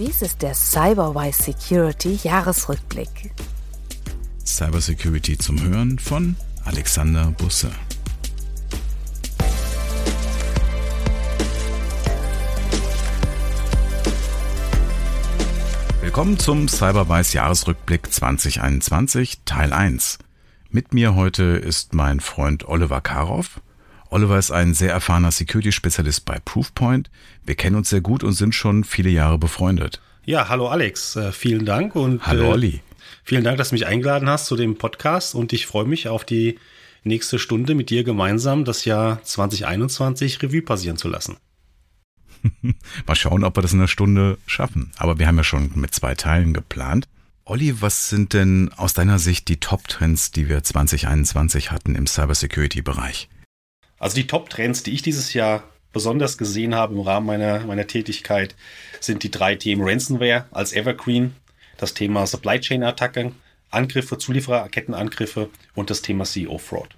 Dies ist der Cyberwise Security Jahresrückblick. Cybersecurity zum Hören von Alexander Busse. Willkommen zum Cyberwise Jahresrückblick 2021 Teil 1. Mit mir heute ist mein Freund Oliver Karoff. Oliver ist ein sehr erfahrener Security-Spezialist bei Proofpoint. Wir kennen uns sehr gut und sind schon viele Jahre befreundet. Ja, hallo Alex, äh, vielen Dank und hallo äh, Olli. Vielen Dank, dass du mich eingeladen hast zu dem Podcast und ich freue mich auf die nächste Stunde mit dir gemeinsam das Jahr 2021 Revue passieren zu lassen. Mal schauen, ob wir das in einer Stunde schaffen. Aber wir haben ja schon mit zwei Teilen geplant. Olli, was sind denn aus deiner Sicht die Top-Trends, die wir 2021 hatten im Cybersecurity-Bereich? Also die Top-Trends, die ich dieses Jahr besonders gesehen habe im Rahmen meiner, meiner Tätigkeit, sind die drei Themen Ransomware als Evergreen, das Thema Supply Chain Attacken, Angriffe, Zuliefererkettenangriffe und das Thema CEO Fraud.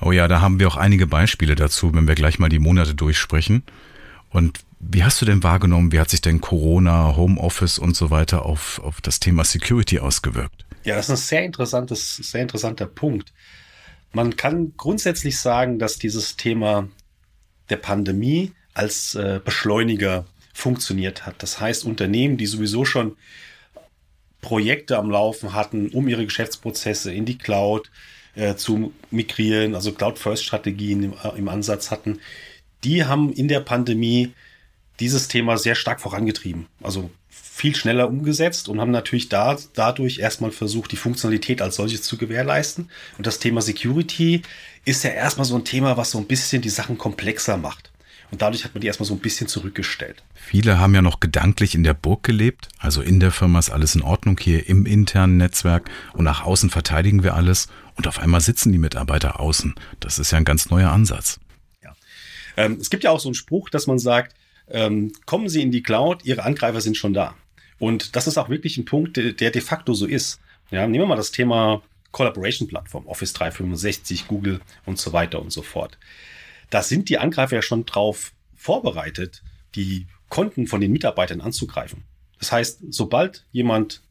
Oh ja, da haben wir auch einige Beispiele dazu, wenn wir gleich mal die Monate durchsprechen. Und wie hast du denn wahrgenommen, wie hat sich denn Corona, Homeoffice und so weiter auf, auf das Thema Security ausgewirkt? Ja, das ist ein sehr interessantes, sehr interessanter Punkt. Man kann grundsätzlich sagen, dass dieses Thema der Pandemie als äh, Beschleuniger funktioniert hat. Das heißt, Unternehmen, die sowieso schon Projekte am Laufen hatten, um ihre Geschäftsprozesse in die Cloud äh, zu migrieren, also Cloud-First-Strategien im, äh, im Ansatz hatten, die haben in der Pandemie dieses Thema sehr stark vorangetrieben. Also viel schneller umgesetzt und haben natürlich da, dadurch erstmal versucht, die Funktionalität als solches zu gewährleisten. Und das Thema Security ist ja erstmal so ein Thema, was so ein bisschen die Sachen komplexer macht. Und dadurch hat man die erstmal so ein bisschen zurückgestellt. Viele haben ja noch gedanklich in der Burg gelebt. Also in der Firma ist alles in Ordnung hier im internen Netzwerk und nach außen verteidigen wir alles. Und auf einmal sitzen die Mitarbeiter außen. Das ist ja ein ganz neuer Ansatz. Ja. Ähm, es gibt ja auch so einen Spruch, dass man sagt, ähm, kommen Sie in die Cloud, Ihre Angreifer sind schon da. Und das ist auch wirklich ein Punkt, der, de facto so ist. Ja, nehmen wir mal das Thema Collaboration Plattform, Office 365, Google und so weiter und so fort. Da sind die Angreifer ja schon drauf vorbereitet, die Konten von den Mitarbeitern anzugreifen. Das heißt, sobald jemand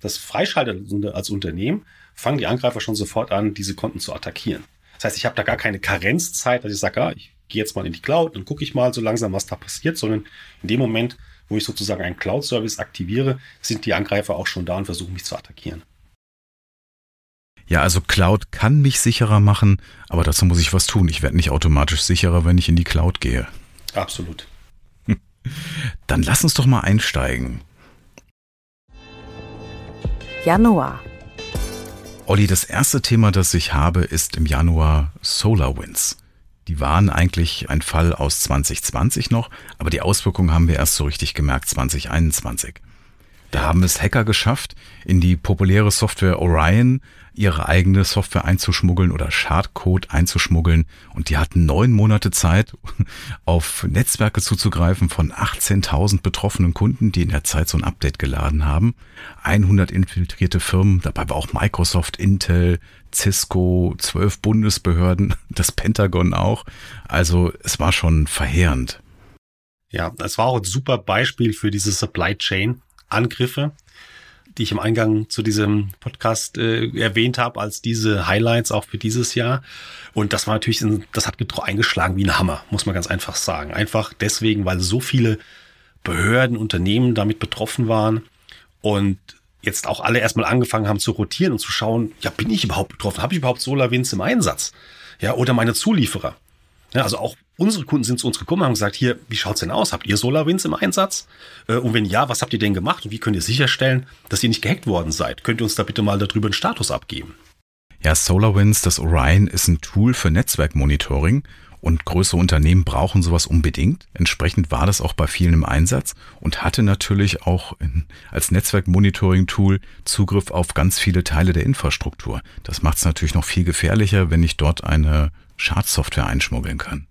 das freischaltet als Unternehmen, fangen die Angreifer schon sofort an, diese Konten zu attackieren. Das heißt, ich habe da gar keine Karenzzeit, dass ich sage, ah, ich gehe jetzt mal in die Cloud, dann gucke ich mal so langsam, was da passiert, sondern in dem Moment, wo ich sozusagen einen Cloud-Service aktiviere, sind die Angreifer auch schon da und versuchen mich zu attackieren. Ja, also Cloud kann mich sicherer machen, aber dazu muss ich was tun. Ich werde nicht automatisch sicherer, wenn ich in die Cloud gehe. Absolut. Dann lass uns doch mal einsteigen. Januar. Olli, das erste Thema, das ich habe, ist im Januar SolarWinds. Die waren eigentlich ein Fall aus 2020 noch, aber die Auswirkungen haben wir erst so richtig gemerkt 2021. Da haben es Hacker geschafft, in die populäre Software Orion ihre eigene Software einzuschmuggeln oder Schadcode einzuschmuggeln. Und die hatten neun Monate Zeit, auf Netzwerke zuzugreifen von 18.000 betroffenen Kunden, die in der Zeit so ein Update geladen haben. 100 infiltrierte Firmen, dabei war auch Microsoft, Intel, Cisco, zwölf Bundesbehörden, das Pentagon auch. Also es war schon verheerend. Ja, es war auch ein super Beispiel für diese Supply Chain Angriffe, die ich im Eingang zu diesem Podcast äh, erwähnt habe, als diese Highlights auch für dieses Jahr. Und das war natürlich, das hat eingeschlagen wie ein Hammer, muss man ganz einfach sagen. Einfach deswegen, weil so viele Behörden, Unternehmen damit betroffen waren und jetzt auch alle erstmal angefangen haben zu rotieren und zu schauen, ja, bin ich überhaupt betroffen? Habe ich überhaupt SolarWinds im Einsatz? Ja, oder meine Zulieferer? Ja, also auch unsere Kunden sind zu uns gekommen und haben gesagt, hier, wie schaut's denn aus? Habt ihr SolarWinds im Einsatz? Äh, und wenn ja, was habt ihr denn gemacht? Und wie könnt ihr sicherstellen, dass ihr nicht gehackt worden seid? Könnt ihr uns da bitte mal darüber einen Status abgeben? Ja, SolarWinds, das Orion, ist ein Tool für Netzwerkmonitoring und größere Unternehmen brauchen sowas unbedingt. Entsprechend war das auch bei vielen im Einsatz und hatte natürlich auch in, als Netzwerkmonitoring-Tool Zugriff auf ganz viele Teile der Infrastruktur. Das macht es natürlich noch viel gefährlicher, wenn ich dort eine Schadsoftware einschmuggeln kann.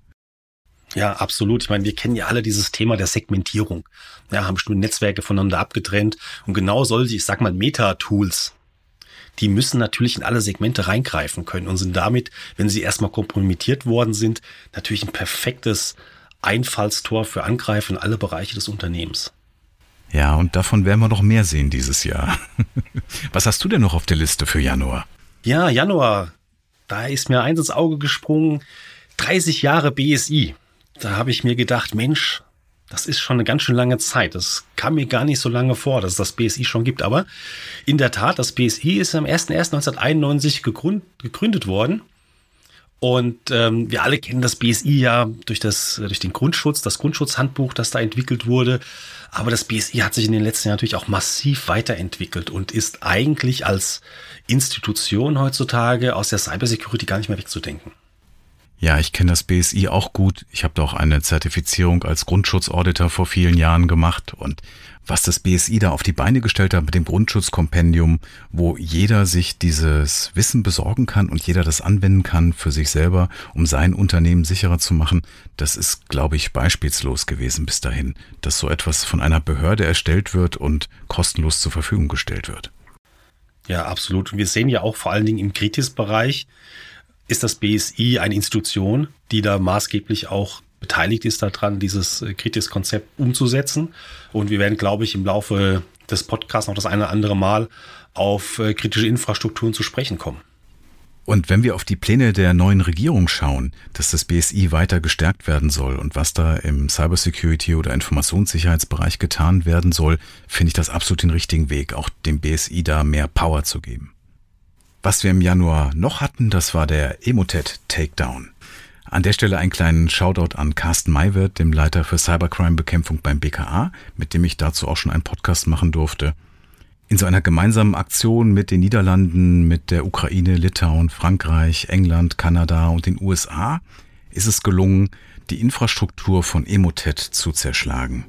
Ja, absolut. Ich meine, wir kennen ja alle dieses Thema der Segmentierung. Ja, haben bestimmte Netzwerke voneinander abgetrennt. Und genau solche, ich sag mal, Meta-Tools, die müssen natürlich in alle Segmente reingreifen können und sind damit, wenn sie erstmal kompromittiert worden sind, natürlich ein perfektes Einfallstor für Angreifer in alle Bereiche des Unternehmens. Ja, und davon werden wir noch mehr sehen dieses Jahr. Was hast du denn noch auf der Liste für Januar? Ja, Januar. Da ist mir eins ins Auge gesprungen. 30 Jahre BSI. Da habe ich mir gedacht, Mensch, das ist schon eine ganz schön lange Zeit. Das kam mir gar nicht so lange vor, dass es das BSI schon gibt. Aber in der Tat, das BSI ist am 01.01.1991 gegründet worden. Und ähm, wir alle kennen das BSI ja durch, das, durch den Grundschutz, das Grundschutzhandbuch, das da entwickelt wurde. Aber das BSI hat sich in den letzten Jahren natürlich auch massiv weiterentwickelt und ist eigentlich als Institution heutzutage aus der Cybersecurity gar nicht mehr wegzudenken. Ja, ich kenne das BSI auch gut. Ich habe da auch eine Zertifizierung als Grundschutzauditor vor vielen Jahren gemacht und was das BSI da auf die Beine gestellt hat mit dem Grundschutzkompendium, wo jeder sich dieses Wissen besorgen kann und jeder das anwenden kann für sich selber, um sein Unternehmen sicherer zu machen, das ist, glaube ich, beispielslos gewesen bis dahin, dass so etwas von einer Behörde erstellt wird und kostenlos zur Verfügung gestellt wird. Ja, absolut. Und wir sehen ja auch vor allen Dingen im Kritis-Bereich, ist das BSI eine Institution, die da maßgeblich auch beteiligt ist daran, dieses äh, Kritis-Konzept umzusetzen. Und wir werden, glaube ich, im Laufe des Podcasts noch das eine oder andere Mal auf äh, kritische Infrastrukturen zu sprechen kommen. Und wenn wir auf die Pläne der neuen Regierung schauen, dass das BSI weiter gestärkt werden soll und was da im Cybersecurity oder Informationssicherheitsbereich getan werden soll, finde ich das absolut den richtigen Weg, auch dem BSI da mehr Power zu geben. Was wir im Januar noch hatten, das war der Emotet Takedown. An der Stelle einen kleinen Shoutout an Carsten Maywert, dem Leiter für Cybercrime-Bekämpfung beim BKA, mit dem ich dazu auch schon einen Podcast machen durfte. In so einer gemeinsamen Aktion mit den Niederlanden, mit der Ukraine, Litauen, Frankreich, England, Kanada und den USA ist es gelungen, die Infrastruktur von Emotet zu zerschlagen.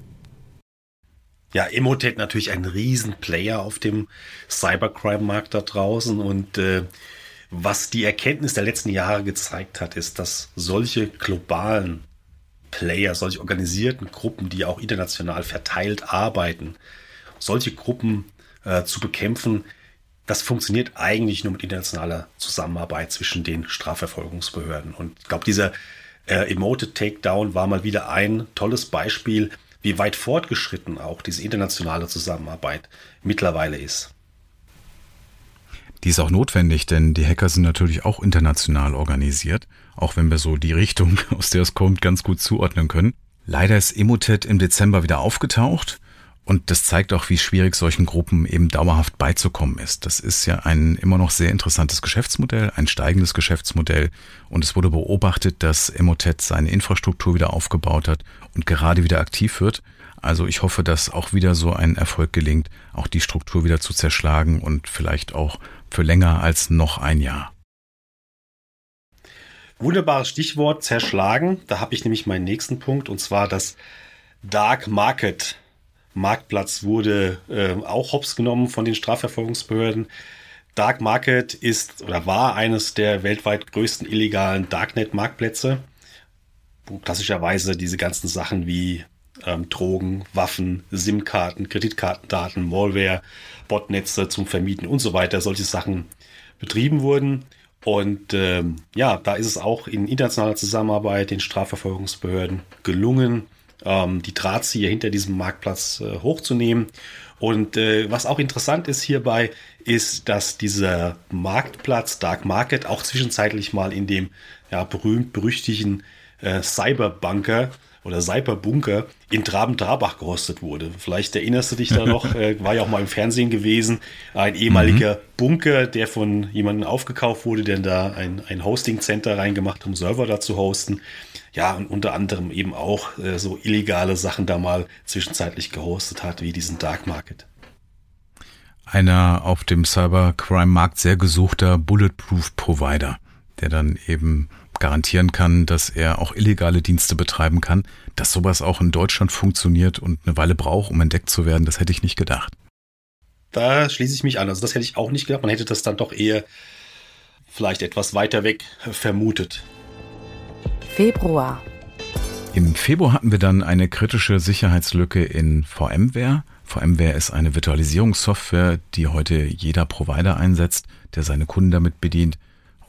Ja, Emotet natürlich ein Riesenplayer auf dem Cybercrime-Markt da draußen und äh, was die Erkenntnis der letzten Jahre gezeigt hat, ist, dass solche globalen Player, solche organisierten Gruppen, die auch international verteilt arbeiten, solche Gruppen äh, zu bekämpfen, das funktioniert eigentlich nur mit internationaler Zusammenarbeit zwischen den Strafverfolgungsbehörden. Und ich glaube, dieser äh, Emoted Takedown war mal wieder ein tolles Beispiel, wie weit fortgeschritten auch diese internationale Zusammenarbeit mittlerweile ist. Die ist auch notwendig, denn die Hacker sind natürlich auch international organisiert, auch wenn wir so die Richtung, aus der es kommt, ganz gut zuordnen können. Leider ist Emotet im Dezember wieder aufgetaucht und das zeigt auch, wie schwierig solchen Gruppen eben dauerhaft beizukommen ist. Das ist ja ein immer noch sehr interessantes Geschäftsmodell, ein steigendes Geschäftsmodell. Und es wurde beobachtet, dass Emotet seine Infrastruktur wieder aufgebaut hat und gerade wieder aktiv wird. Also ich hoffe, dass auch wieder so ein Erfolg gelingt, auch die Struktur wieder zu zerschlagen und vielleicht auch für länger als noch ein Jahr. Wunderbares Stichwort zerschlagen. Da habe ich nämlich meinen nächsten Punkt und zwar das Dark Market Marktplatz wurde äh, auch hops genommen von den Strafverfolgungsbehörden. Dark Market ist oder war eines der weltweit größten illegalen Darknet-Marktplätze, wo klassischerweise diese ganzen Sachen wie ähm, Drogen, Waffen, SIM-Karten, Kreditkartendaten, Malware, Botnetze zum Vermieten und so weiter, solche Sachen betrieben wurden. Und ähm, ja, da ist es auch in internationaler Zusammenarbeit den Strafverfolgungsbehörden gelungen, ähm, die Drahtzieher hinter diesem Marktplatz äh, hochzunehmen. Und äh, was auch interessant ist hierbei, ist, dass dieser Marktplatz, Dark Market, auch zwischenzeitlich mal in dem ja, berühmt-berüchtigten äh, Cyberbunker oder Cyberbunker in Traben-Trabach gerostet wurde. Vielleicht erinnerst du dich da noch, äh, war ja auch mal im Fernsehen gewesen, ein ehemaliger mhm. Bunker, der von jemandem aufgekauft wurde, der da ein, ein Hosting-Center reingemacht, um Server da zu hosten. Ja, und unter anderem eben auch äh, so illegale Sachen da mal zwischenzeitlich gehostet hat, wie diesen Dark Market. Einer auf dem Cybercrime-Markt sehr gesuchter Bulletproof-Provider, der dann eben garantieren kann, dass er auch illegale Dienste betreiben kann. Dass sowas auch in Deutschland funktioniert und eine Weile braucht, um entdeckt zu werden, das hätte ich nicht gedacht. Da schließe ich mich an. Also das hätte ich auch nicht gedacht. Man hätte das dann doch eher vielleicht etwas weiter weg vermutet. Februar. Im Februar hatten wir dann eine kritische Sicherheitslücke in VMware. VMware ist eine Virtualisierungssoftware, die heute jeder Provider einsetzt, der seine Kunden damit bedient.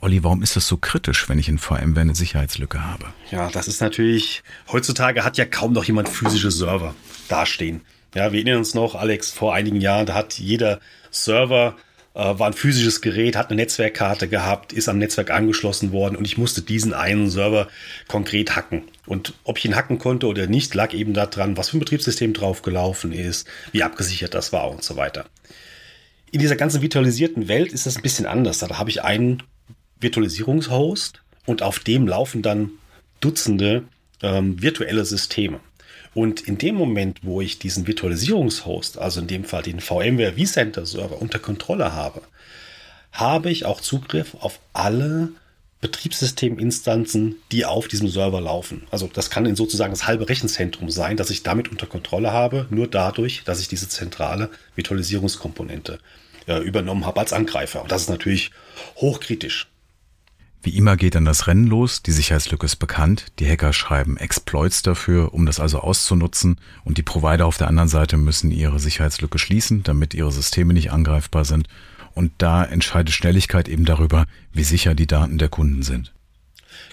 Olli, warum ist das so kritisch, wenn ich in VMware eine Sicherheitslücke habe? Ja, das ist natürlich, heutzutage hat ja kaum noch jemand physische Server dastehen. Ja, wir erinnern uns noch, Alex, vor einigen Jahren, da hat jeder Server äh, war ein physisches Gerät, hat eine Netzwerkkarte gehabt, ist am Netzwerk angeschlossen worden und ich musste diesen einen Server konkret hacken. Und ob ich ihn hacken konnte oder nicht, lag eben daran, was für ein Betriebssystem drauf gelaufen ist, wie abgesichert das war und so weiter. In dieser ganzen virtualisierten Welt ist das ein bisschen anders. Da habe ich einen Virtualisierungshost und auf dem laufen dann Dutzende ähm, virtuelle Systeme. Und in dem Moment, wo ich diesen Virtualisierungshost, also in dem Fall den VMware vCenter Server unter Kontrolle habe, habe ich auch Zugriff auf alle Betriebssysteminstanzen, die auf diesem Server laufen. Also das kann in sozusagen das halbe Rechenzentrum sein, das ich damit unter Kontrolle habe, nur dadurch, dass ich diese zentrale Virtualisierungskomponente äh, übernommen habe als Angreifer. Und das ist natürlich hochkritisch. Wie immer geht dann das Rennen los, die Sicherheitslücke ist bekannt, die Hacker schreiben Exploits dafür, um das also auszunutzen. Und die Provider auf der anderen Seite müssen ihre Sicherheitslücke schließen, damit ihre Systeme nicht angreifbar sind. Und da entscheidet Schnelligkeit eben darüber, wie sicher die Daten der Kunden sind.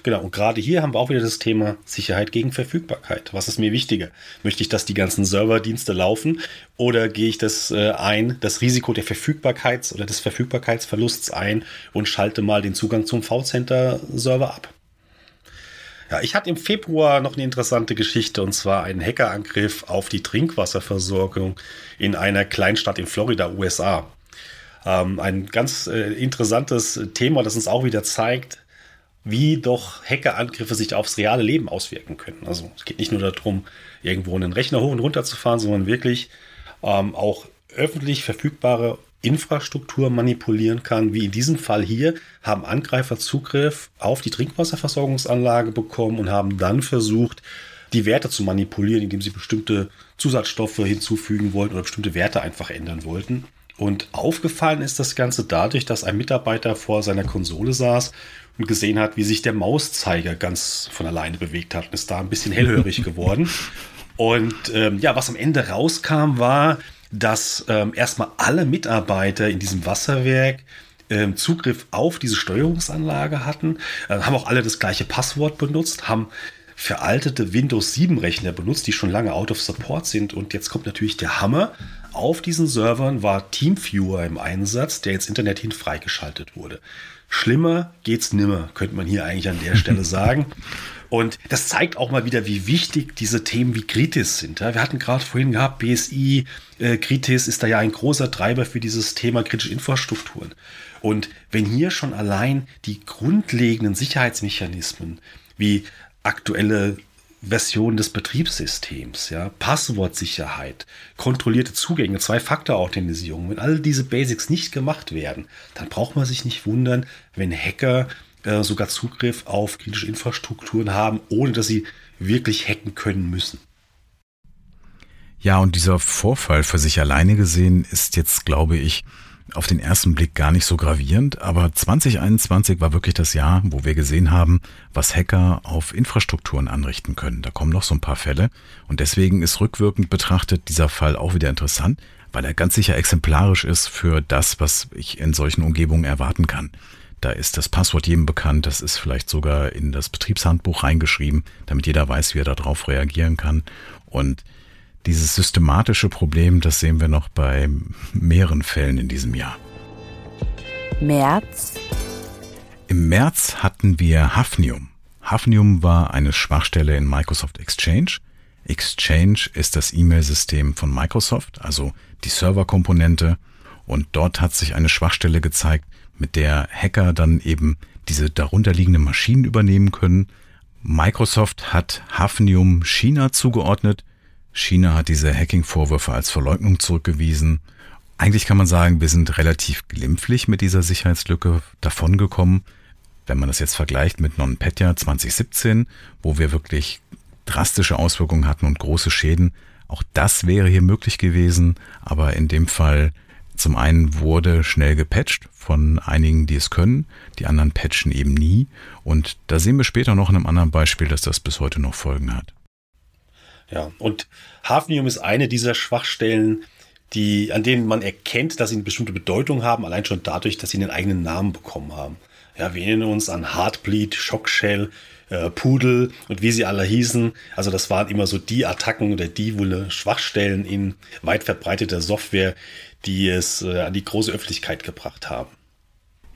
Genau, und gerade hier haben wir auch wieder das Thema Sicherheit gegen Verfügbarkeit. Was ist mir wichtiger? Möchte ich, dass die ganzen Serverdienste laufen oder gehe ich das äh, ein, das Risiko der Verfügbarkeits- oder des Verfügbarkeitsverlusts ein und schalte mal den Zugang zum V-Center-Server ab? Ja, ich hatte im Februar noch eine interessante Geschichte und zwar einen Hackerangriff auf die Trinkwasserversorgung in einer Kleinstadt in Florida, USA. Ähm, ein ganz äh, interessantes Thema, das uns auch wieder zeigt, wie doch Hackerangriffe sich aufs reale Leben auswirken können. Also es geht nicht nur darum, irgendwo einen Rechner hoch und runter zu fahren, sondern wirklich ähm, auch öffentlich verfügbare Infrastruktur manipulieren kann, wie in diesem Fall hier, haben Angreifer Zugriff auf die Trinkwasserversorgungsanlage bekommen und haben dann versucht, die Werte zu manipulieren, indem sie bestimmte Zusatzstoffe hinzufügen wollten oder bestimmte Werte einfach ändern wollten. Und aufgefallen ist das Ganze dadurch, dass ein Mitarbeiter vor seiner Konsole saß und gesehen hat, wie sich der Mauszeiger ganz von alleine bewegt hat und ist da ein bisschen hellhörig geworden. Und ähm, ja, was am Ende rauskam, war, dass ähm, erstmal alle Mitarbeiter in diesem Wasserwerk ähm, Zugriff auf diese Steuerungsanlage hatten, äh, haben auch alle das gleiche Passwort benutzt, haben veraltete Windows 7 Rechner benutzt, die schon lange out of support sind. Und jetzt kommt natürlich der Hammer. Auf diesen Servern war TeamViewer im Einsatz, der ins Internet hin freigeschaltet wurde. Schlimmer geht's nimmer, könnte man hier eigentlich an der Stelle sagen. Und das zeigt auch mal wieder, wie wichtig diese Themen wie Kritis sind. Ja, wir hatten gerade vorhin gehabt, BSI, äh, Kritis ist da ja ein großer Treiber für dieses Thema kritische Infrastrukturen. Und wenn hier schon allein die grundlegenden Sicherheitsmechanismen wie aktuelle Version des Betriebssystems, ja, Passwortsicherheit, kontrollierte Zugänge, Zwei-Faktor-Authentisierung. Wenn all diese Basics nicht gemacht werden, dann braucht man sich nicht wundern, wenn Hacker äh, sogar Zugriff auf kritische Infrastrukturen haben, ohne dass sie wirklich hacken können müssen. Ja, und dieser Vorfall für sich alleine gesehen ist jetzt, glaube ich, auf den ersten Blick gar nicht so gravierend, aber 2021 war wirklich das Jahr, wo wir gesehen haben, was Hacker auf Infrastrukturen anrichten können. Da kommen noch so ein paar Fälle und deswegen ist rückwirkend betrachtet dieser Fall auch wieder interessant, weil er ganz sicher exemplarisch ist für das, was ich in solchen Umgebungen erwarten kann. Da ist das Passwort jedem bekannt, das ist vielleicht sogar in das Betriebshandbuch reingeschrieben, damit jeder weiß, wie er darauf reagieren kann und dieses systematische Problem, das sehen wir noch bei mehreren Fällen in diesem Jahr. März. Im März hatten wir Hafnium. Hafnium war eine Schwachstelle in Microsoft Exchange. Exchange ist das E-Mail-System von Microsoft, also die Serverkomponente. Und dort hat sich eine Schwachstelle gezeigt, mit der Hacker dann eben diese darunterliegenden Maschinen übernehmen können. Microsoft hat Hafnium China zugeordnet China hat diese Hacking-Vorwürfe als Verleugnung zurückgewiesen. Eigentlich kann man sagen, wir sind relativ glimpflich mit dieser Sicherheitslücke davongekommen. Wenn man das jetzt vergleicht mit NonPetya 2017, wo wir wirklich drastische Auswirkungen hatten und große Schäden, auch das wäre hier möglich gewesen, aber in dem Fall zum einen wurde schnell gepatcht von einigen, die es können, die anderen patchen eben nie und da sehen wir später noch in einem anderen Beispiel, dass das bis heute noch Folgen hat. Ja, und Hafnium ist eine dieser Schwachstellen, die, an denen man erkennt, dass sie eine bestimmte Bedeutung haben, allein schon dadurch, dass sie einen eigenen Namen bekommen haben. Ja, wir erinnern uns an Heartbleed, Shockshell, äh, Pudel und wie sie alle hießen. Also das waren immer so die Attacken oder die wohl Schwachstellen in weit verbreiteter Software, die es äh, an die große Öffentlichkeit gebracht haben.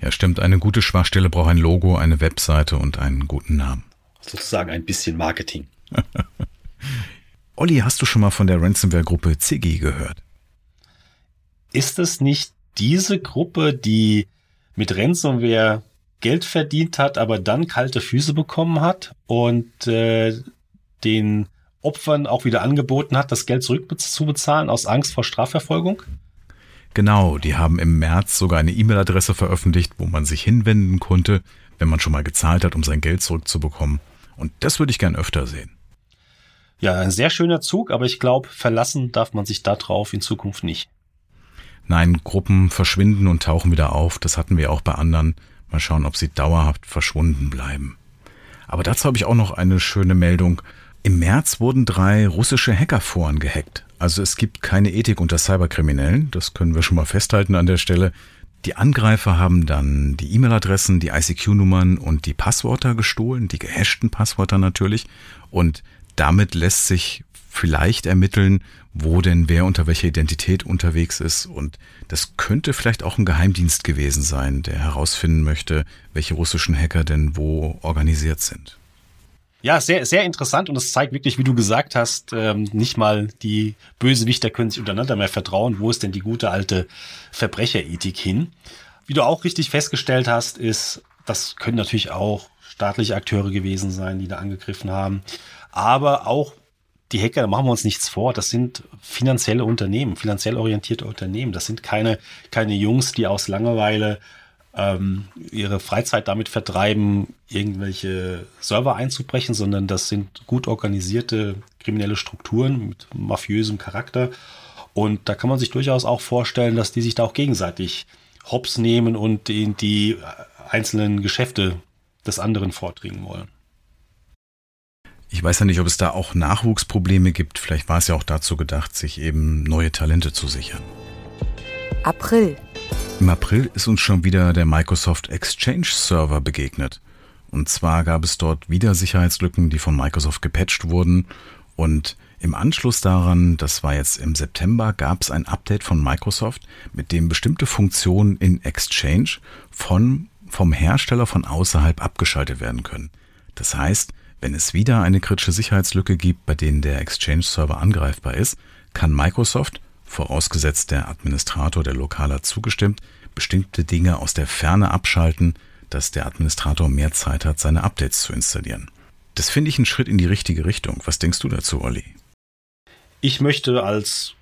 Ja, stimmt. Eine gute Schwachstelle braucht ein Logo, eine Webseite und einen guten Namen. Sozusagen ein bisschen Marketing. Olli, hast du schon mal von der Ransomware-Gruppe Ziggy gehört? Ist es nicht diese Gruppe, die mit Ransomware Geld verdient hat, aber dann kalte Füße bekommen hat und äh, den Opfern auch wieder angeboten hat, das Geld zurückzubezahlen aus Angst vor Strafverfolgung? Genau, die haben im März sogar eine E-Mail-Adresse veröffentlicht, wo man sich hinwenden konnte, wenn man schon mal gezahlt hat, um sein Geld zurückzubekommen. Und das würde ich gern öfter sehen. Ja, ein sehr schöner Zug, aber ich glaube, verlassen darf man sich darauf in Zukunft nicht. Nein, Gruppen verschwinden und tauchen wieder auf. Das hatten wir auch bei anderen. Mal schauen, ob sie dauerhaft verschwunden bleiben. Aber dazu habe ich auch noch eine schöne Meldung. Im März wurden drei russische Hackerforen gehackt. Also es gibt keine Ethik unter Cyberkriminellen. Das können wir schon mal festhalten an der Stelle. Die Angreifer haben dann die E-Mail-Adressen, die ICQ-Nummern und die Passwörter gestohlen, die gehashten Passwörter natürlich. Und damit lässt sich vielleicht ermitteln, wo denn wer unter welcher Identität unterwegs ist. Und das könnte vielleicht auch ein Geheimdienst gewesen sein, der herausfinden möchte, welche russischen Hacker denn wo organisiert sind. Ja, sehr, sehr interessant und es zeigt wirklich, wie du gesagt hast, ähm, nicht mal die Bösewichter können sich untereinander mehr vertrauen. Wo ist denn die gute alte Verbrecherethik hin? Wie du auch richtig festgestellt hast, ist, das können natürlich auch staatliche Akteure gewesen sein, die da angegriffen haben, aber auch die Hacker, da machen wir uns nichts vor, das sind finanzielle Unternehmen, finanziell orientierte Unternehmen. Das sind keine, keine Jungs, die aus Langeweile ähm, ihre Freizeit damit vertreiben, irgendwelche Server einzubrechen, sondern das sind gut organisierte kriminelle Strukturen mit mafiösem Charakter. Und da kann man sich durchaus auch vorstellen, dass die sich da auch gegenseitig hops nehmen und in die einzelnen Geschäfte des anderen vordringen wollen. Ich weiß ja nicht, ob es da auch Nachwuchsprobleme gibt. Vielleicht war es ja auch dazu gedacht, sich eben neue Talente zu sichern. April. Im April ist uns schon wieder der Microsoft Exchange Server begegnet. Und zwar gab es dort wieder Sicherheitslücken, die von Microsoft gepatcht wurden. Und im Anschluss daran, das war jetzt im September, gab es ein Update von Microsoft, mit dem bestimmte Funktionen in Exchange von, vom Hersteller von außerhalb abgeschaltet werden können. Das heißt, wenn es wieder eine kritische Sicherheitslücke gibt, bei denen der Exchange-Server angreifbar ist, kann Microsoft, vorausgesetzt der Administrator der Lokal hat zugestimmt, bestimmte Dinge aus der Ferne abschalten, dass der Administrator mehr Zeit hat, seine Updates zu installieren. Das finde ich einen Schritt in die richtige Richtung. Was denkst du dazu, Olli? Ich möchte als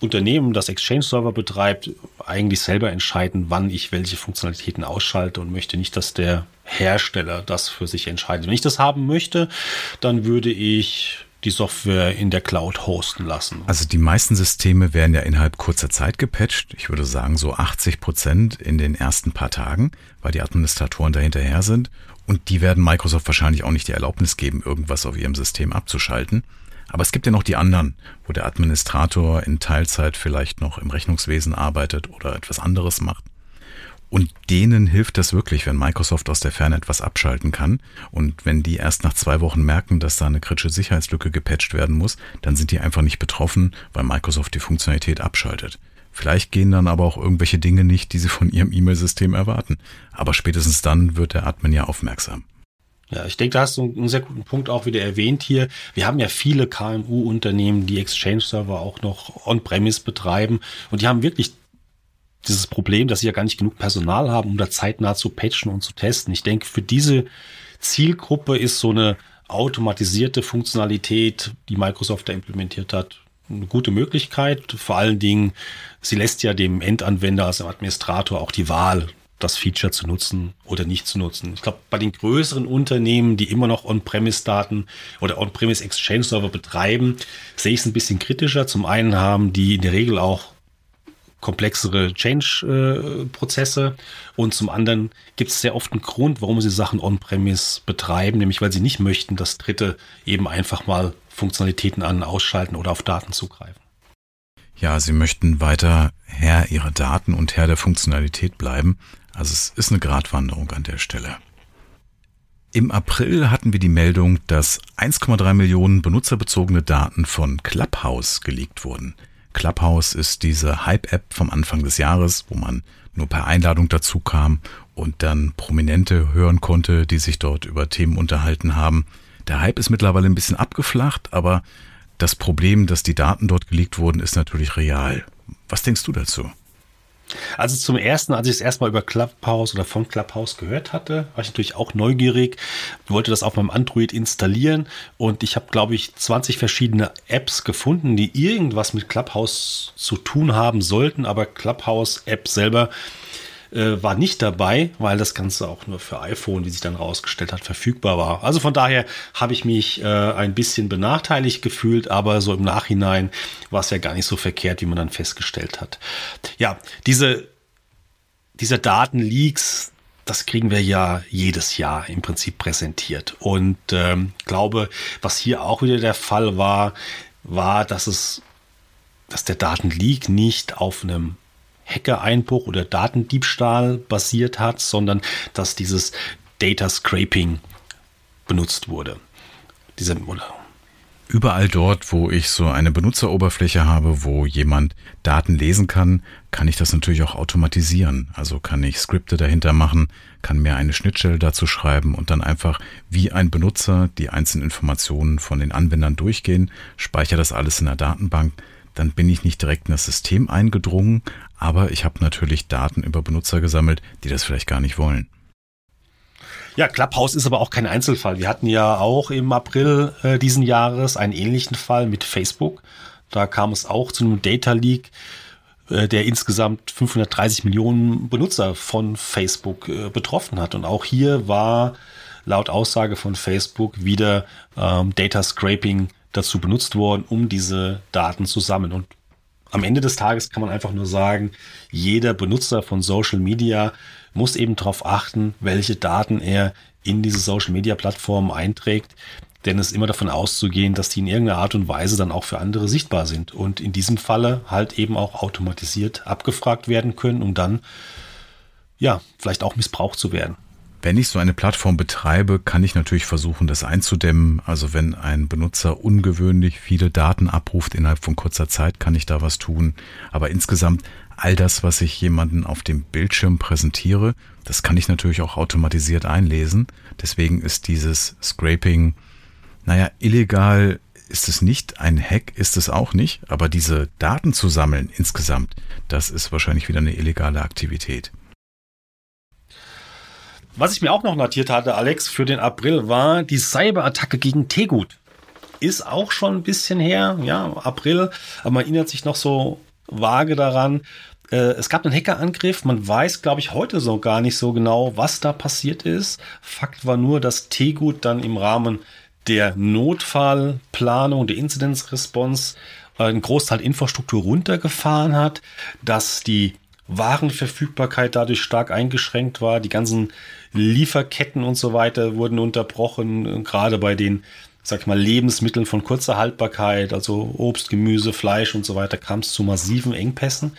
Unternehmen, das Exchange-Server betreibt, eigentlich selber entscheiden, wann ich welche Funktionalitäten ausschalte und möchte nicht, dass der Hersteller das für sich entscheidet. Wenn ich das haben möchte, dann würde ich die Software in der Cloud hosten lassen. Also die meisten Systeme werden ja innerhalb kurzer Zeit gepatcht. Ich würde sagen so 80 Prozent in den ersten paar Tagen, weil die Administratoren dahinterher sind. Und die werden Microsoft wahrscheinlich auch nicht die Erlaubnis geben, irgendwas auf ihrem System abzuschalten. Aber es gibt ja noch die anderen, wo der Administrator in Teilzeit vielleicht noch im Rechnungswesen arbeitet oder etwas anderes macht. Und denen hilft das wirklich, wenn Microsoft aus der Ferne etwas abschalten kann. Und wenn die erst nach zwei Wochen merken, dass da eine kritische Sicherheitslücke gepatcht werden muss, dann sind die einfach nicht betroffen, weil Microsoft die Funktionalität abschaltet. Vielleicht gehen dann aber auch irgendwelche Dinge nicht, die sie von ihrem E-Mail-System erwarten. Aber spätestens dann wird der Admin ja aufmerksam. Ja, ich denke, da hast du einen sehr guten Punkt auch wieder erwähnt hier. Wir haben ja viele KMU-Unternehmen, die Exchange-Server auch noch on-premise betreiben und die haben wirklich dieses Problem, dass sie ja gar nicht genug Personal haben, um da zeitnah zu patchen und zu testen. Ich denke, für diese Zielgruppe ist so eine automatisierte Funktionalität, die Microsoft da implementiert hat, eine gute Möglichkeit. Vor allen Dingen, sie lässt ja dem Endanwender, also dem Administrator, auch die Wahl das Feature zu nutzen oder nicht zu nutzen. Ich glaube, bei den größeren Unternehmen, die immer noch On-Premise-Daten oder On-Premise Exchange-Server betreiben, sehe ich es ein bisschen kritischer. Zum einen haben die in der Regel auch komplexere Change-Prozesse und zum anderen gibt es sehr oft einen Grund, warum sie Sachen On-Premise betreiben, nämlich weil sie nicht möchten, dass Dritte eben einfach mal Funktionalitäten an- ausschalten oder auf Daten zugreifen. Ja, sie möchten weiter Herr ihrer Daten und Herr der Funktionalität bleiben. Also es ist eine Gratwanderung an der Stelle. Im April hatten wir die Meldung, dass 1,3 Millionen benutzerbezogene Daten von Clubhouse geleakt wurden. Clubhouse ist diese Hype-App vom Anfang des Jahres, wo man nur per Einladung dazu kam und dann Prominente hören konnte, die sich dort über Themen unterhalten haben. Der Hype ist mittlerweile ein bisschen abgeflacht, aber das Problem, dass die Daten dort geleakt wurden, ist natürlich real. Was denkst du dazu? Also zum ersten, als ich es erstmal über Clubhouse oder von Clubhouse gehört hatte, war ich natürlich auch neugierig, wollte das auf meinem Android installieren und ich habe, glaube ich, 20 verschiedene Apps gefunden, die irgendwas mit Clubhouse zu tun haben sollten, aber Clubhouse-App selber äh, war nicht dabei, weil das Ganze auch nur für iPhone, wie sich dann rausgestellt hat, verfügbar war. Also von daher habe ich mich äh, ein bisschen benachteiligt gefühlt, aber so im Nachhinein war es ja gar nicht so verkehrt, wie man dann festgestellt hat. Ja, diese, diese Datenleaks, das kriegen wir ja jedes Jahr im Prinzip präsentiert. Und ähm, glaube, was hier auch wieder der Fall war, war, dass es, dass der Datenleak nicht auf einem Hackereinbruch oder Datendiebstahl basiert hat, sondern dass dieses Data Scraping benutzt wurde. Diese, Überall dort, wo ich so eine Benutzeroberfläche habe, wo jemand Daten lesen kann, kann ich das natürlich auch automatisieren. Also kann ich Skripte dahinter machen, kann mir eine Schnittstelle dazu schreiben und dann einfach wie ein Benutzer die einzelnen Informationen von den Anwendern durchgehen, speichere das alles in der Datenbank, dann bin ich nicht direkt in das System eingedrungen, aber ich habe natürlich Daten über Benutzer gesammelt, die das vielleicht gar nicht wollen. Ja, Clubhouse ist aber auch kein Einzelfall. Wir hatten ja auch im April äh, diesen Jahres einen ähnlichen Fall mit Facebook. Da kam es auch zu einem Data Leak, äh, der insgesamt 530 Millionen Benutzer von Facebook äh, betroffen hat. Und auch hier war laut Aussage von Facebook wieder ähm, Data Scraping dazu benutzt worden, um diese Daten zu sammeln. Und am Ende des Tages kann man einfach nur sagen, jeder Benutzer von Social Media muss eben darauf achten, welche Daten er in diese Social Media Plattformen einträgt. Denn es ist immer davon auszugehen, dass die in irgendeiner Art und Weise dann auch für andere sichtbar sind und in diesem Falle halt eben auch automatisiert abgefragt werden können, um dann ja vielleicht auch missbraucht zu werden. Wenn ich so eine Plattform betreibe, kann ich natürlich versuchen, das einzudämmen. Also wenn ein Benutzer ungewöhnlich viele Daten abruft innerhalb von kurzer Zeit, kann ich da was tun. Aber insgesamt all das, was ich jemanden auf dem Bildschirm präsentiere, das kann ich natürlich auch automatisiert einlesen. Deswegen ist dieses Scraping, naja, illegal ist es nicht, ein Hack ist es auch nicht, aber diese Daten zu sammeln insgesamt, das ist wahrscheinlich wieder eine illegale Aktivität. Was ich mir auch noch notiert hatte, Alex, für den April war die Cyberattacke gegen Tegut. Ist auch schon ein bisschen her, ja, April, aber man erinnert sich noch so vage daran. Äh, es gab einen Hackerangriff. Man weiß, glaube ich, heute so gar nicht so genau, was da passiert ist. Fakt war nur, dass Tegut dann im Rahmen der Notfallplanung, der Incidence Response, äh, einen Großteil Infrastruktur runtergefahren hat, dass die Warenverfügbarkeit dadurch stark eingeschränkt war. Die ganzen Lieferketten und so weiter wurden unterbrochen, gerade bei den, sag ich mal, Lebensmitteln von kurzer Haltbarkeit, also Obst, Gemüse, Fleisch und so weiter, kam es zu massiven Engpässen.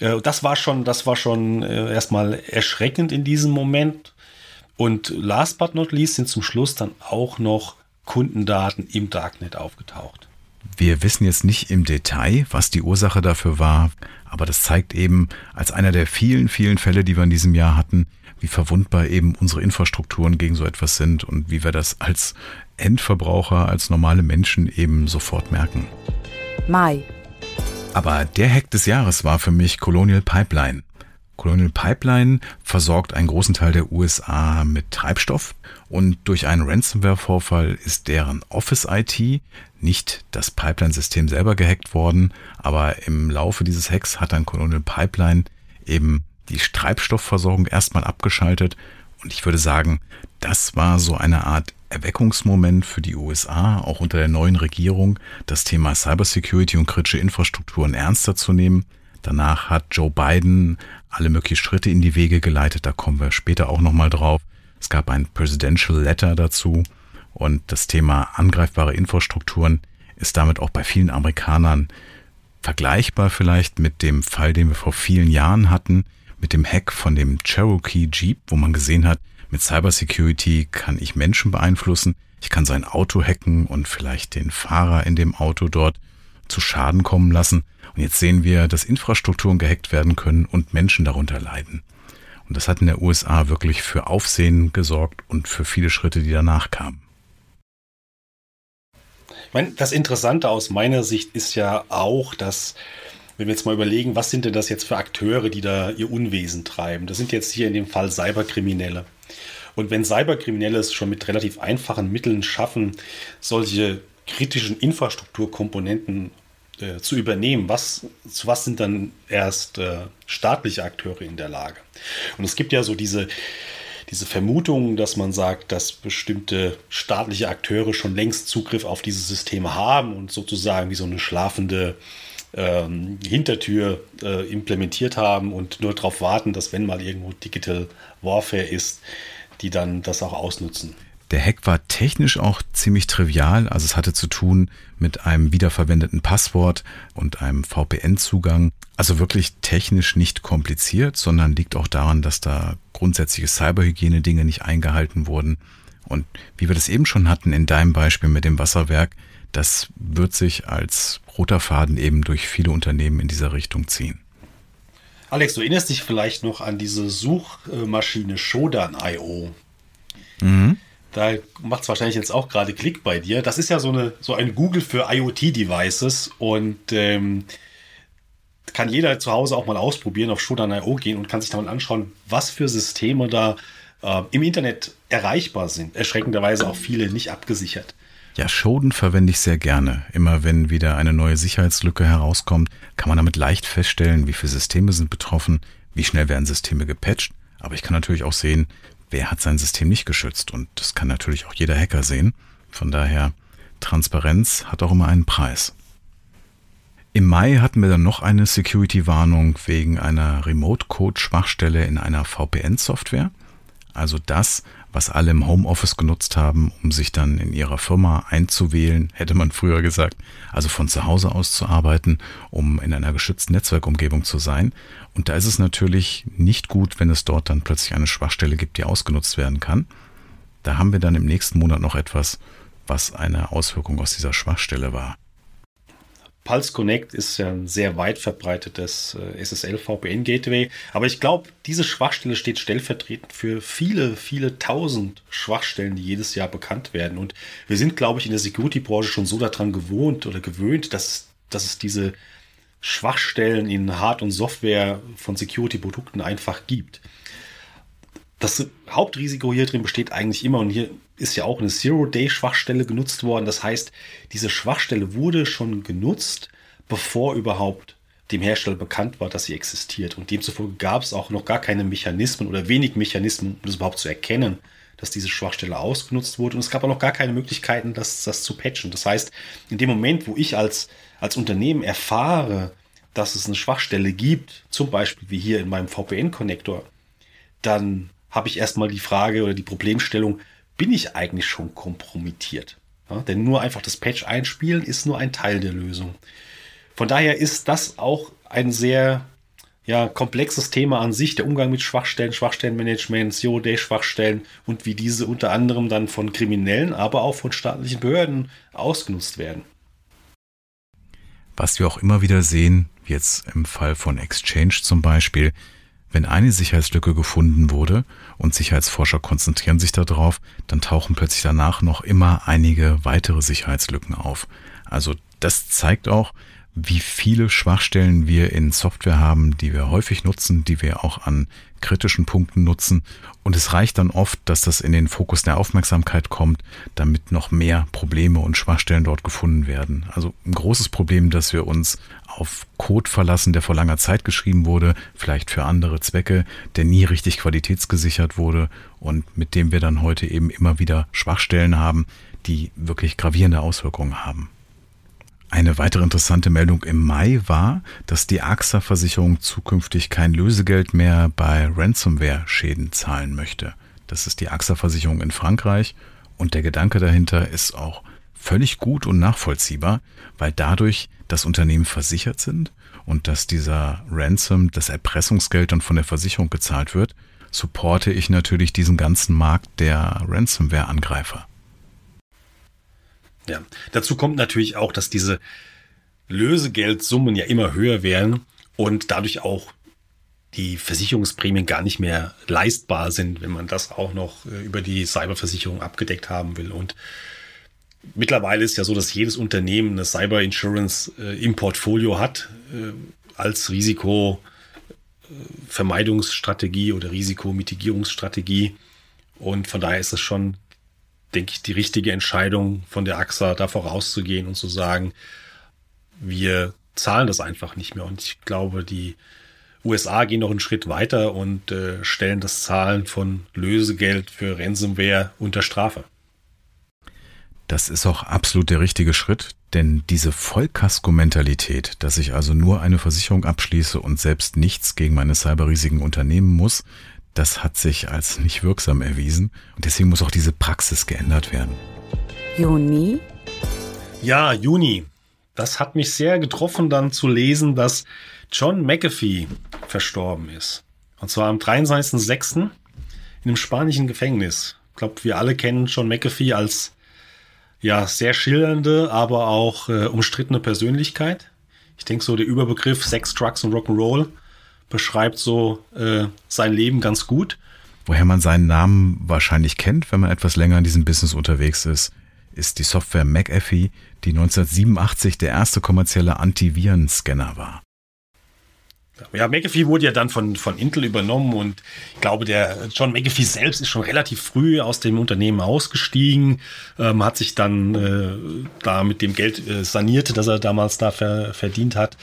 Äh, das war schon, das war schon äh, erstmal erschreckend in diesem Moment. Und last but not least sind zum Schluss dann auch noch Kundendaten im Darknet aufgetaucht. Wir wissen jetzt nicht im Detail, was die Ursache dafür war, aber das zeigt eben als einer der vielen, vielen Fälle, die wir in diesem Jahr hatten, wie verwundbar eben unsere Infrastrukturen gegen so etwas sind und wie wir das als Endverbraucher, als normale Menschen eben sofort merken. Mai. Aber der Hack des Jahres war für mich Colonial Pipeline. Colonial Pipeline versorgt einen großen Teil der USA mit Treibstoff und durch einen Ransomware-Vorfall ist deren Office-IT, nicht das Pipeline-System selber gehackt worden, aber im Laufe dieses Hacks hat dann Colonial Pipeline eben die Treibstoffversorgung erstmal abgeschaltet und ich würde sagen, das war so eine Art Erweckungsmoment für die USA, auch unter der neuen Regierung, das Thema Cybersecurity und kritische Infrastrukturen ernster zu nehmen. Danach hat Joe Biden alle möglichen Schritte in die Wege geleitet, da kommen wir später auch nochmal drauf. Es gab ein Presidential Letter dazu und das Thema angreifbare Infrastrukturen ist damit auch bei vielen Amerikanern Vergleichbar vielleicht mit dem Fall, den wir vor vielen Jahren hatten, mit dem Hack von dem Cherokee Jeep, wo man gesehen hat, mit Cybersecurity kann ich Menschen beeinflussen, ich kann sein Auto hacken und vielleicht den Fahrer in dem Auto dort zu Schaden kommen lassen. Und jetzt sehen wir, dass Infrastrukturen gehackt werden können und Menschen darunter leiden. Und das hat in der USA wirklich für Aufsehen gesorgt und für viele Schritte, die danach kamen. Ich meine, das Interessante aus meiner Sicht ist ja auch, dass, wenn wir jetzt mal überlegen, was sind denn das jetzt für Akteure, die da ihr Unwesen treiben? Das sind jetzt hier in dem Fall Cyberkriminelle. Und wenn Cyberkriminelle es schon mit relativ einfachen Mitteln schaffen, solche kritischen Infrastrukturkomponenten äh, zu übernehmen, was, zu was sind dann erst äh, staatliche Akteure in der Lage? Und es gibt ja so diese, diese Vermutung, dass man sagt, dass bestimmte staatliche Akteure schon längst Zugriff auf diese Systeme haben und sozusagen wie so eine schlafende ähm, Hintertür äh, implementiert haben und nur darauf warten, dass wenn mal irgendwo Digital Warfare ist, die dann das auch ausnutzen. Der Hack war technisch auch ziemlich trivial, also es hatte zu tun mit einem wiederverwendeten Passwort und einem VPN-Zugang. Also wirklich technisch nicht kompliziert, sondern liegt auch daran, dass da grundsätzliche Cyberhygiene-Dinge nicht eingehalten wurden. Und wie wir das eben schon hatten in deinem Beispiel mit dem Wasserwerk, das wird sich als roter Faden eben durch viele Unternehmen in dieser Richtung ziehen. Alex, du erinnerst dich vielleicht noch an diese Suchmaschine Shodan.io. Mhm. Da macht es wahrscheinlich jetzt auch gerade Klick bei dir. Das ist ja so, eine, so ein Google für IoT-Devices und ähm, kann jeder zu Hause auch mal ausprobieren, auf Shodan.io gehen und kann sich dann anschauen, was für Systeme da äh, im Internet erreichbar sind. Erschreckenderweise auch viele nicht abgesichert. Ja, Shodan verwende ich sehr gerne. Immer wenn wieder eine neue Sicherheitslücke herauskommt, kann man damit leicht feststellen, wie viele Systeme sind betroffen, wie schnell werden Systeme gepatcht. Aber ich kann natürlich auch sehen, wer hat sein System nicht geschützt. Und das kann natürlich auch jeder Hacker sehen. Von daher, Transparenz hat auch immer einen Preis. Im Mai hatten wir dann noch eine Security-Warnung wegen einer Remote-Code-Schwachstelle in einer VPN-Software. Also das, was alle im Homeoffice genutzt haben, um sich dann in ihrer Firma einzuwählen, hätte man früher gesagt, also von zu Hause aus zu arbeiten, um in einer geschützten Netzwerkumgebung zu sein. Und da ist es natürlich nicht gut, wenn es dort dann plötzlich eine Schwachstelle gibt, die ausgenutzt werden kann. Da haben wir dann im nächsten Monat noch etwas, was eine Auswirkung aus dieser Schwachstelle war. Pulse Connect ist ja ein sehr weit verbreitetes äh, SSL-VPN-Gateway. Aber ich glaube, diese Schwachstelle steht stellvertretend für viele, viele tausend Schwachstellen, die jedes Jahr bekannt werden. Und wir sind, glaube ich, in der Security-Branche schon so daran gewohnt oder gewöhnt, dass, dass es diese Schwachstellen in Hard- und Software von Security-Produkten einfach gibt. Das Hauptrisiko hier drin besteht eigentlich immer, und hier ist ja auch eine Zero-Day-Schwachstelle genutzt worden. Das heißt, diese Schwachstelle wurde schon genutzt, bevor überhaupt dem Hersteller bekannt war, dass sie existiert. Und demzufolge gab es auch noch gar keine Mechanismen oder wenig Mechanismen, um das überhaupt zu erkennen, dass diese Schwachstelle ausgenutzt wurde. Und es gab auch noch gar keine Möglichkeiten, das, das zu patchen. Das heißt, in dem Moment, wo ich als, als Unternehmen erfahre, dass es eine Schwachstelle gibt, zum Beispiel wie hier in meinem VPN-Connector, dann habe ich erstmal die Frage oder die Problemstellung, bin ich eigentlich schon kompromittiert? Ja, denn nur einfach das Patch einspielen ist nur ein Teil der Lösung. Von daher ist das auch ein sehr ja, komplexes Thema an sich, der Umgang mit Schwachstellen, Schwachstellenmanagement, COD-Schwachstellen und wie diese unter anderem dann von Kriminellen, aber auch von staatlichen Behörden ausgenutzt werden. Was wir auch immer wieder sehen, jetzt im Fall von Exchange zum Beispiel, wenn eine Sicherheitslücke gefunden wurde und Sicherheitsforscher konzentrieren sich darauf, dann tauchen plötzlich danach noch immer einige weitere Sicherheitslücken auf. Also das zeigt auch, wie viele Schwachstellen wir in Software haben, die wir häufig nutzen, die wir auch an kritischen Punkten nutzen. Und es reicht dann oft, dass das in den Fokus der Aufmerksamkeit kommt, damit noch mehr Probleme und Schwachstellen dort gefunden werden. Also ein großes Problem, dass wir uns auf Code verlassen, der vor langer Zeit geschrieben wurde, vielleicht für andere Zwecke, der nie richtig qualitätsgesichert wurde und mit dem wir dann heute eben immer wieder Schwachstellen haben, die wirklich gravierende Auswirkungen haben. Eine weitere interessante Meldung im Mai war, dass die AXA-Versicherung zukünftig kein Lösegeld mehr bei Ransomware-Schäden zahlen möchte. Das ist die AXA-Versicherung in Frankreich und der Gedanke dahinter ist auch völlig gut und nachvollziehbar, weil dadurch das Unternehmen versichert sind und dass dieser Ransom, das Erpressungsgeld dann von der Versicherung gezahlt wird, supporte ich natürlich diesen ganzen Markt der Ransomware-Angreifer. Ja, dazu kommt natürlich auch, dass diese Lösegeldsummen ja immer höher werden und dadurch auch die Versicherungsprämien gar nicht mehr leistbar sind, wenn man das auch noch äh, über die Cyberversicherung abgedeckt haben will. Und mittlerweile ist ja so, dass jedes Unternehmen eine Cyber Insurance äh, im Portfolio hat äh, als Risikovermeidungsstrategie oder Risikomitigierungsstrategie. Und von daher ist es schon, denke ich, die richtige Entscheidung von der AXA, da vorauszugehen und zu sagen, wir zahlen das einfach nicht mehr. Und ich glaube, die USA gehen noch einen Schritt weiter und äh, stellen das Zahlen von Lösegeld für Ransomware unter Strafe. Das ist auch absolut der richtige Schritt, denn diese Vollkasko-Mentalität, dass ich also nur eine Versicherung abschließe und selbst nichts gegen meine Cyberrisiken unternehmen muss, das hat sich als nicht wirksam erwiesen und deswegen muss auch diese Praxis geändert werden. Juni? Ja, Juni. Das hat mich sehr getroffen, dann zu lesen, dass John McAfee verstorben ist. Und zwar am 23.06. in einem spanischen Gefängnis. Ich glaube, wir alle kennen John McAfee als ja sehr schillernde, aber auch äh, umstrittene Persönlichkeit. Ich denke so, der Überbegriff Sex, Drugs und Rock'n'Roll beschreibt so äh, sein Leben ganz gut. Woher man seinen Namen wahrscheinlich kennt, wenn man etwas länger in diesem Business unterwegs ist, ist die Software McAfee, die 1987 der erste kommerzielle Antivirenscanner war. Ja, McAfee wurde ja dann von, von Intel übernommen und ich glaube, der John McAfee selbst ist schon relativ früh aus dem Unternehmen ausgestiegen, ähm, hat sich dann äh, da mit dem Geld äh, saniert, das er damals da ver, verdient hat.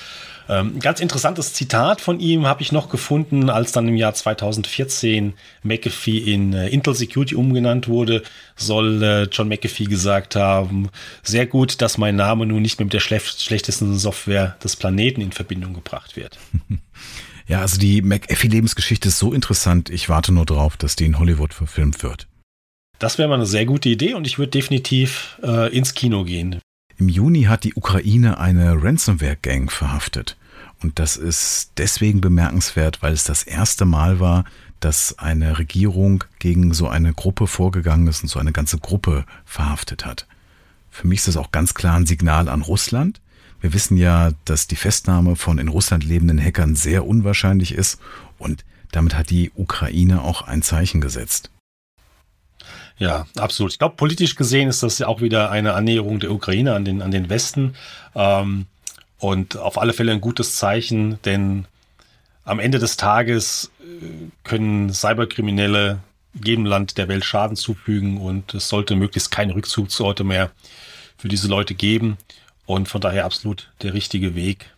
Ähm, ganz interessantes Zitat von ihm habe ich noch gefunden, als dann im Jahr 2014 McAfee in äh, Intel Security umgenannt wurde, soll äh, John McAfee gesagt haben, sehr gut, dass mein Name nun nicht mehr mit der schlechtesten Software des Planeten in Verbindung gebracht wird. Ja, also die McAfee-Lebensgeschichte ist so interessant. Ich warte nur drauf, dass die in Hollywood verfilmt wird. Das wäre mal eine sehr gute Idee und ich würde definitiv äh, ins Kino gehen. Im Juni hat die Ukraine eine Ransomware-Gang verhaftet. Und das ist deswegen bemerkenswert, weil es das erste Mal war, dass eine Regierung gegen so eine Gruppe vorgegangen ist und so eine ganze Gruppe verhaftet hat. Für mich ist das auch ganz klar ein Signal an Russland. Wir wissen ja, dass die Festnahme von in Russland lebenden Hackern sehr unwahrscheinlich ist und damit hat die Ukraine auch ein Zeichen gesetzt. Ja, absolut. Ich glaube, politisch gesehen ist das ja auch wieder eine Annäherung der Ukraine an den, an den Westen. Ähm, und auf alle Fälle ein gutes Zeichen, denn am Ende des Tages äh, können Cyberkriminelle jedem Land der Welt Schaden zufügen und es sollte möglichst keine Rückzugsorte mehr für diese Leute geben. Und von daher absolut der richtige Weg.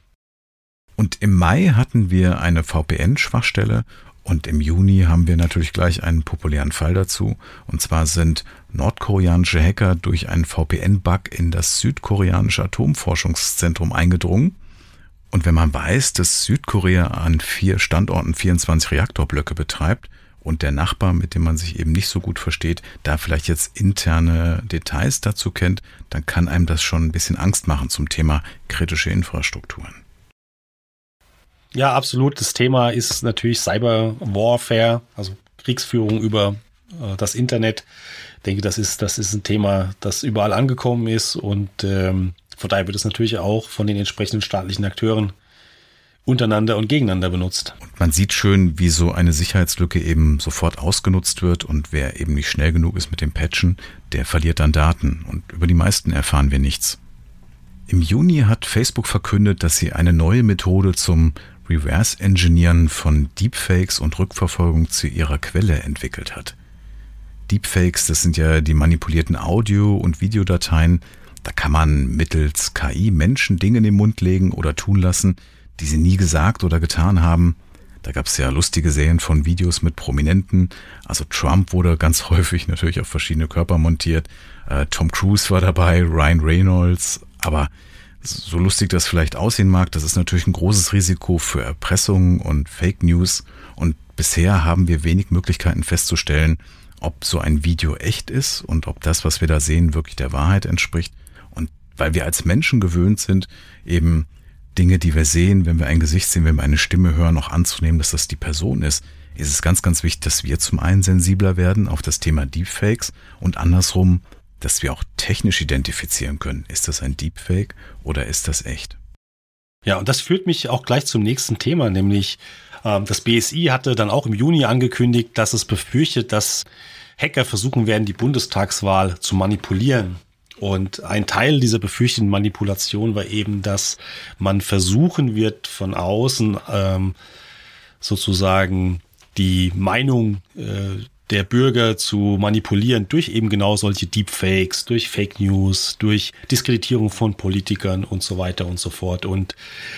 Und im Mai hatten wir eine VPN-Schwachstelle und im Juni haben wir natürlich gleich einen populären Fall dazu. Und zwar sind nordkoreanische Hacker durch einen VPN-Bug in das südkoreanische Atomforschungszentrum eingedrungen. Und wenn man weiß, dass Südkorea an vier Standorten 24 Reaktorblöcke betreibt und der Nachbar, mit dem man sich eben nicht so gut versteht, da vielleicht jetzt interne Details dazu kennt, dann kann einem das schon ein bisschen Angst machen zum Thema kritische Infrastrukturen. Ja, absolut. Das Thema ist natürlich Cyber Warfare, also Kriegsführung über äh, das Internet. Ich denke, das ist, das ist ein Thema, das überall angekommen ist und ähm, von daher wird es natürlich auch von den entsprechenden staatlichen Akteuren untereinander und gegeneinander benutzt. Und man sieht schön, wie so eine Sicherheitslücke eben sofort ausgenutzt wird und wer eben nicht schnell genug ist mit dem Patchen, der verliert dann Daten und über die meisten erfahren wir nichts. Im Juni hat Facebook verkündet, dass sie eine neue Methode zum Reverse-Engineeren von Deepfakes und Rückverfolgung zu ihrer Quelle entwickelt hat. Deepfakes, das sind ja die manipulierten Audio- und Videodateien. Da kann man mittels KI Menschen Dinge in den Mund legen oder tun lassen, die sie nie gesagt oder getan haben. Da gab es ja lustige Serien von Videos mit Prominenten. Also Trump wurde ganz häufig natürlich auf verschiedene Körper montiert. Äh, Tom Cruise war dabei, Ryan Reynolds. Aber so lustig das vielleicht aussehen mag, das ist natürlich ein großes Risiko für Erpressung und Fake News. Und bisher haben wir wenig Möglichkeiten festzustellen, ob so ein Video echt ist und ob das, was wir da sehen, wirklich der Wahrheit entspricht. weil wir als Menschen gewöhnt sind, eben Dinge, die wir sehen, wenn wir ein Gesicht sehen, wenn wir eine Stimme hören, auch anzunehmen, dass das die Person ist, ist es ganz, ganz wichtig, dass wir zum einen sensibler werden auf das Thema Deepfakes und andersrum, dass wir auch technisch identifizieren können. Ist das ein Deepfake oder ist das echt? Ja, und das führt mich auch gleich zum nächsten Thema, nämlich ähm, das BSI hatte dann auch im Juni angekündigt, dass es befürchtet, dass Hacker versuchen werden, die Bundestagswahl zu manipulieren. Und ein Teil dieser befürchteten Manipulation war eben, dass man versuchen wird, von außen ähm, sozusagen die Meinung äh, der Bürger zu manipulieren durch eben genau solche Deepfakes, durch Fake News, durch Diskreditierung von Politikern und so weiter und so fort. Und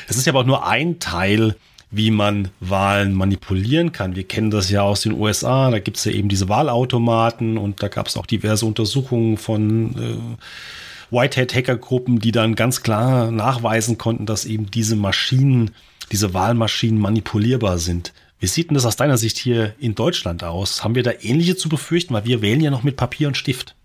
es ist ja aber auch nur ein Teil, wie man Wahlen manipulieren kann. Wir kennen das ja aus den USA, da gibt es ja eben diese Wahlautomaten und da gab es auch diverse Untersuchungen von äh, Whitehead-Hackergruppen, die dann ganz klar nachweisen konnten, dass eben diese Maschinen, diese Wahlmaschinen manipulierbar sind. Wie sieht denn das aus deiner Sicht hier in Deutschland aus? Haben wir da ähnliche zu befürchten? Weil wir wählen ja noch mit Papier und Stift.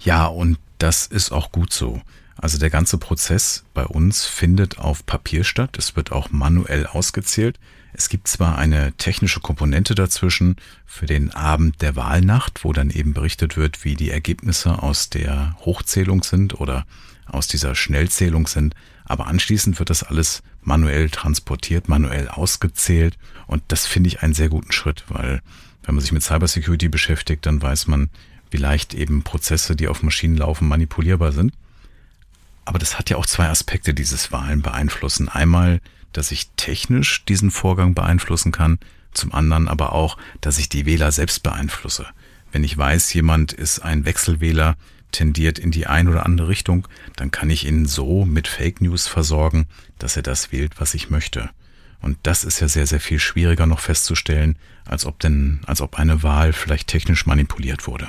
Ja, und das ist auch gut so. Also der ganze Prozess bei uns findet auf Papier statt. Es wird auch manuell ausgezählt. Es gibt zwar eine technische Komponente dazwischen für den Abend der Wahlnacht, wo dann eben berichtet wird, wie die Ergebnisse aus der Hochzählung sind oder aus dieser Schnellzählung sind, aber anschließend wird das alles manuell transportiert, manuell ausgezählt und das finde ich einen sehr guten Schritt, weil wenn man sich mit Cybersecurity beschäftigt, dann weiß man, wie leicht eben Prozesse, die auf Maschinen laufen, manipulierbar sind. Aber das hat ja auch zwei Aspekte, dieses Wahlen beeinflussen. Einmal, dass ich technisch diesen Vorgang beeinflussen kann, zum anderen aber auch, dass ich die Wähler selbst beeinflusse. Wenn ich weiß, jemand ist ein Wechselwähler, tendiert in die ein oder andere Richtung, dann kann ich ihn so mit Fake News versorgen, dass er das wählt, was ich möchte. Und das ist ja sehr, sehr viel schwieriger noch festzustellen, als ob denn, als ob eine Wahl vielleicht technisch manipuliert wurde.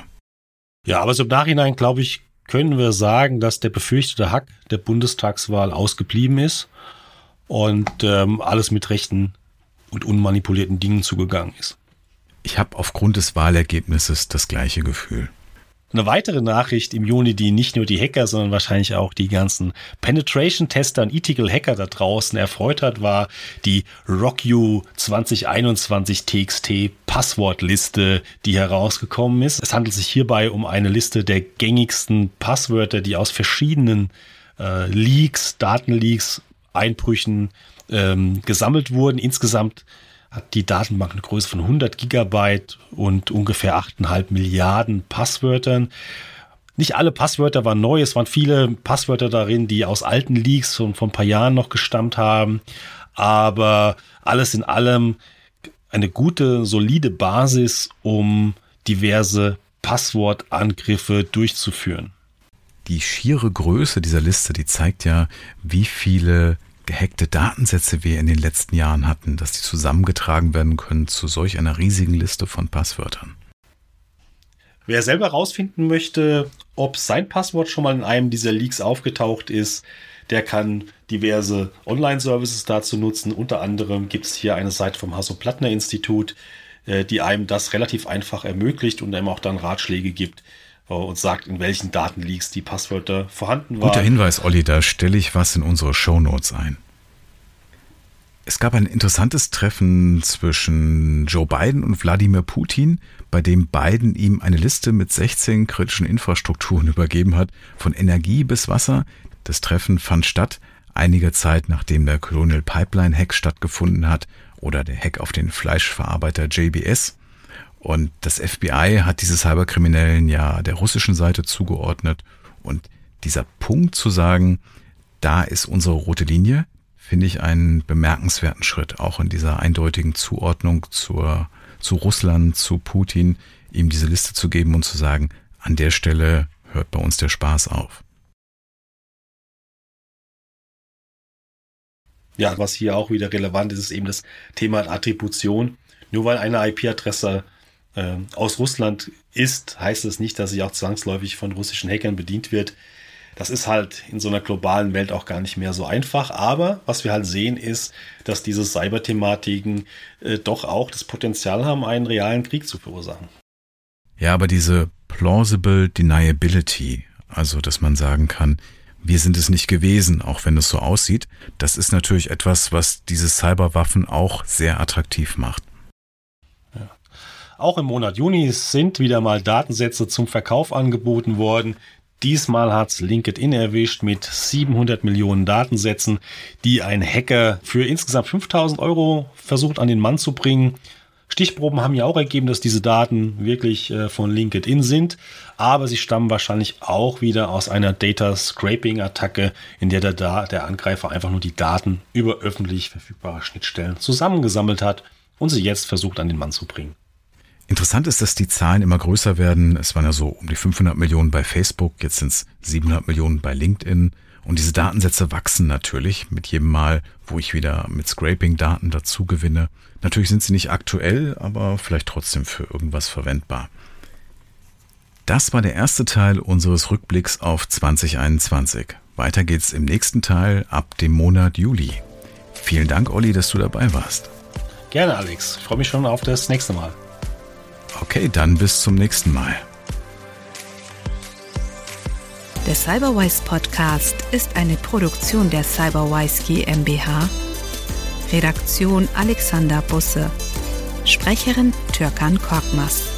Ja, aber so im Nachhinein, glaube ich, können wir sagen, dass der befürchtete Hack der Bundestagswahl ausgeblieben ist und ähm, alles mit rechten und unmanipulierten Dingen zugegangen ist. Ich habe aufgrund des Wahlergebnisses das gleiche Gefühl. Eine weitere Nachricht im Juni, die nicht nur die Hacker, sondern wahrscheinlich auch die ganzen Penetration-Tester und Ethical Hacker da draußen erfreut hat, war die RockU 2021 TXT Passwortliste, die herausgekommen ist. Es handelt sich hierbei um eine Liste der gängigsten Passwörter, die aus verschiedenen äh, Leaks, Datenleaks, Einbrüchen ähm, gesammelt wurden. Insgesamt hat die Datenbank eine Größe von 100 Gigabyte und ungefähr 8,5 Milliarden Passwörtern. Nicht alle Passwörter waren neu, es waren viele Passwörter darin, die aus alten Leaks von, von ein paar Jahren noch gestammt haben. Aber alles in allem eine gute, solide Basis, um diverse Passwortangriffe durchzuführen. Die schiere Größe dieser Liste, die zeigt ja, wie viele gehackte Datensätze wir in den letzten Jahren hatten, dass die zusammengetragen werden können zu solch einer riesigen Liste von Passwörtern. Wer selber herausfinden möchte, ob sein Passwort schon mal in einem dieser Leaks aufgetaucht ist, der kann diverse Online-Services dazu nutzen. Unter anderem gibt es hier eine Seite vom Hasso-Plattner-Institut, äh, die einem das relativ einfach ermöglicht und einem auch dann Ratschläge gibt, und sagt, in welchen Datenleaks die Passwörter vorhanden waren. Guter Hinweis, Olli, da stelle ich was in unsere Shownotes ein. Es gab ein interessantes Treffen zwischen Joe Biden und Wladimir Putin, bei dem Biden ihm eine Liste mit 16 kritischen Infrastrukturen übergeben hat, von Energie bis Wasser. Das Treffen fand statt einige Zeit nachdem der Colonial Pipeline Hack stattgefunden hat oder der Hack auf den Fleischverarbeiter JBS. Und das FBI hat diese Cyberkriminellen ja der russischen Seite zugeordnet. Und dieser Punkt zu sagen, da ist unsere rote Linie, finde ich einen bemerkenswerten Schritt, auch in dieser eindeutigen Zuordnung zur, zu Russland, zu Putin, ihm diese Liste zu geben und zu sagen, an der Stelle hört bei uns der Spaß auf. Ja, was hier auch wieder relevant ist, ist eben das Thema Attribution. Nur weil eine IP-Adresse aus Russland ist, heißt es nicht, dass sie auch zwangsläufig von russischen Hackern bedient wird. Das ist halt in so einer globalen Welt auch gar nicht mehr so einfach. Aber was wir halt sehen, ist, dass diese Cyber-Thematiken äh, doch auch das Potenzial haben, einen realen Krieg zu verursachen. Ja, aber diese plausible deniability, Also, dass man sagen kann, wir sind es nicht gewesen, auch wenn es so aussieht. Das ist natürlich etwas, was diese Cyberwaffen auch sehr attraktiv macht. Auch im Monat Juni sind wieder mal Datensätze zum Verkauf angeboten worden. Diesmal hat's LinkedIn erwischt mit 700 Millionen Datensätzen, die ein Hacker für insgesamt 5000 Euro versucht an den Mann zu bringen. Stichproben haben ja auch ergeben, dass diese Daten wirklich äh, von LinkedIn sind, aber sie stammen wahrscheinlich auch wieder aus einer Data Scraping Attacke, in der der, der Angreifer einfach nur die Daten über öffentlich verfügbare Schnittstellen zusammengesammelt hat und sie jetzt versucht an den Mann zu bringen. Interessant ist, dass die Zahlen immer größer werden. Es waren ja so um die 500 Millionen bei Facebook, jetzt sind es 700 Millionen bei LinkedIn. Und diese Datensätze wachsen natürlich mit jedem Mal, wo ich wieder mit Scraping Daten dazu gewinne. Natürlich sind sie nicht aktuell, aber vielleicht trotzdem für irgendwas verwendbar. Das war der erste Teil unseres Rückblicks auf 2021. Weiter geht's im nächsten Teil ab dem Monat Juli. Vielen Dank, Olli, dass du dabei warst. Gerne, Alex. Ich freue mich schon auf das nächste Mal. Okay, dann bis zum nächsten Mal. Der Cyberwise Podcast ist eine Produktion der Cyberwise GmbH. Redaktion Alexander Busse. Sprecherin Türkan Korkmaz.